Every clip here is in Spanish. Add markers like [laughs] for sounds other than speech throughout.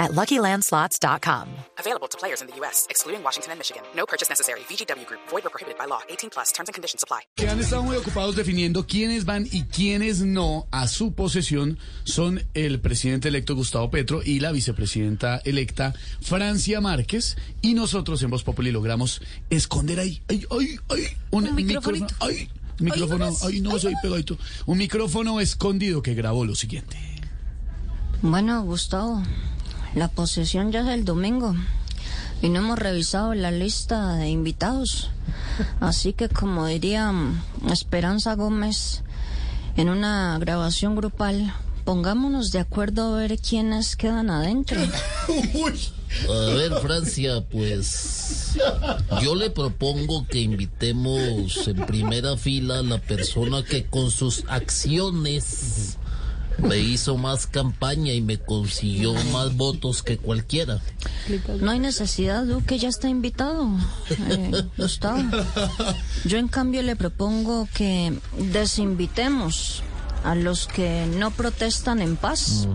at LuckyLandSlots.com. Available to players in the U.S., excluding Washington and Michigan. No purchase necessary. VGW Group. Void or prohibited by law. 18 plus. Terms and conditions apply. que han estado muy ocupados definiendo quiénes van y quiénes no a su posesión son el presidente electo Gustavo Petro y la vicepresidenta electa Francia Márquez. Y nosotros en Voz Populi logramos esconder ahí, ay, ay, ay, un, micrófono, ay, micrófono, ay, no, soy pegadito, un micrófono escondido que grabó lo siguiente. Bueno, Gustavo, la posesión ya es el domingo y no hemos revisado la lista de invitados. Así que, como diría mm, Esperanza Gómez en una grabación grupal, pongámonos de acuerdo a ver quiénes quedan adentro. [laughs] A ver, Francia, pues yo le propongo que invitemos en primera fila a la persona que con sus acciones me hizo más campaña y me consiguió más votos que cualquiera. No hay necesidad, Duque ya está invitado, eh, Gustavo. Yo, en cambio, le propongo que desinvitemos a los que no protestan en paz,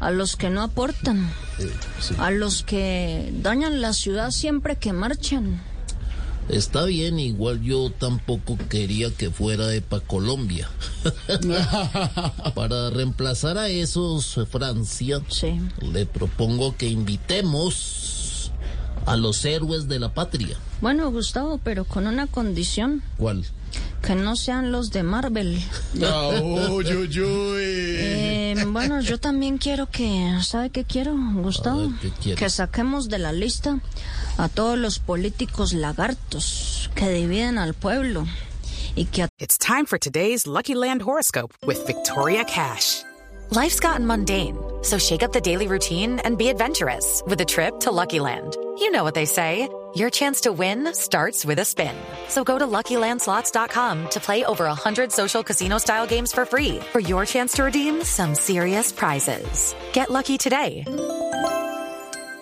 a los que no aportan, a los que dañan la ciudad siempre que marchan. Está bien, igual yo tampoco quería que fuera de pa Colombia. [laughs] Para reemplazar a esos, eh, Francia, Sí. le propongo que invitemos a los héroes de la patria. Bueno, Gustavo, pero con una condición, ¿Cuál? Que no sean los de Marvel. Oh, yo, yo, Eh, bueno, yo también quiero que, ¿sabe qué quiero, Gustavo? Que saquemos de la lista a todos los políticos lagartos que dividen al pueblo y que It's time for today's Lucky Land horoscope with Victoria Cash. Life's gotten mundane, so shake up the daily routine and be adventurous with a trip to Lucky Land. You know what they say. Your chance to win starts with a spin. So go to LuckyLandSlots.com to play over 100 social casino-style games for free for your chance to redeem some serious prizes. Get lucky today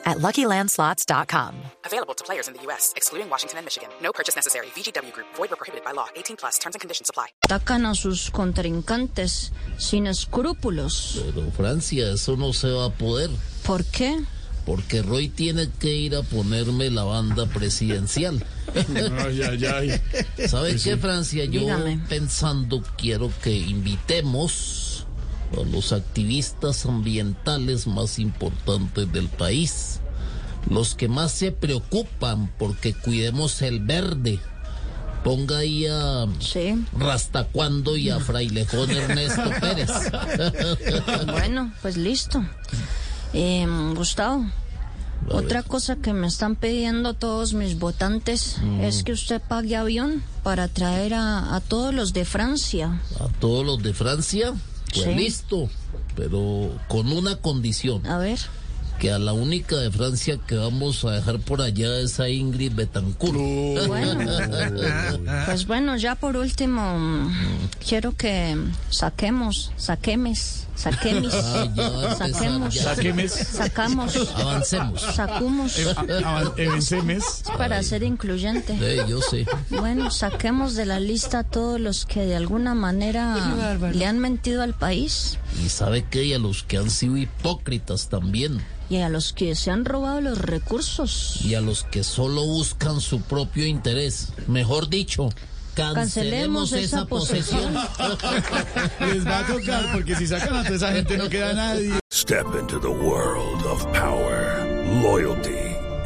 at LuckyLandSlots.com. Available to players in the U.S., excluding Washington and Michigan. No purchase necessary. VGW Group. Void or prohibited by law. 18 plus. Terms and conditions apply. atacan a sus contrincantes sin escrúpulos. Pero Francia, eso no se va a poder. ¿Por qué? Porque Roy tiene que ir a ponerme la banda presidencial. [laughs] Ay, ay, ay. ¿Sabe qué, Francia? Yo Dígame. pensando quiero que invitemos a los activistas ambientales más importantes del país. Los que más se preocupan porque cuidemos el verde. Ponga ahí a Sí. Rastacuando y a Frailejón Ernesto Pérez. [laughs] Bueno, pues listo. Eh, Gustavo, otra cosa que me están pidiendo todos mis votantes es que usted pague avión para traer a, a todos los de Francia. A todos los de Francia, pues Sí. listo. Pero con una condición. A ver. Que a la única de Francia que vamos a dejar por allá es a Ingrid Betancourt. Bueno, [laughs] pues bueno, ya por último, quiero que saquemos, saquemes, saquemis, Ah, ya saquemos, ya. Saquemes, sacamos, Avancemos. sacumos, avan- evencemes. para ser incluyente. Eh, yo sé. Bueno, saquemos de la lista a todos los que de alguna manera le han mentido al país Y sabe que y a los que han sido hipócritas también. Y a los que se han robado los recursos. Y a los que solo buscan su propio interés. Mejor dicho, cancelemos, Cancelemos esa esa posesión. [laughs] Les va a tocar porque si sacan a toda esa gente no queda nadie. Step into the world of power, loyalty,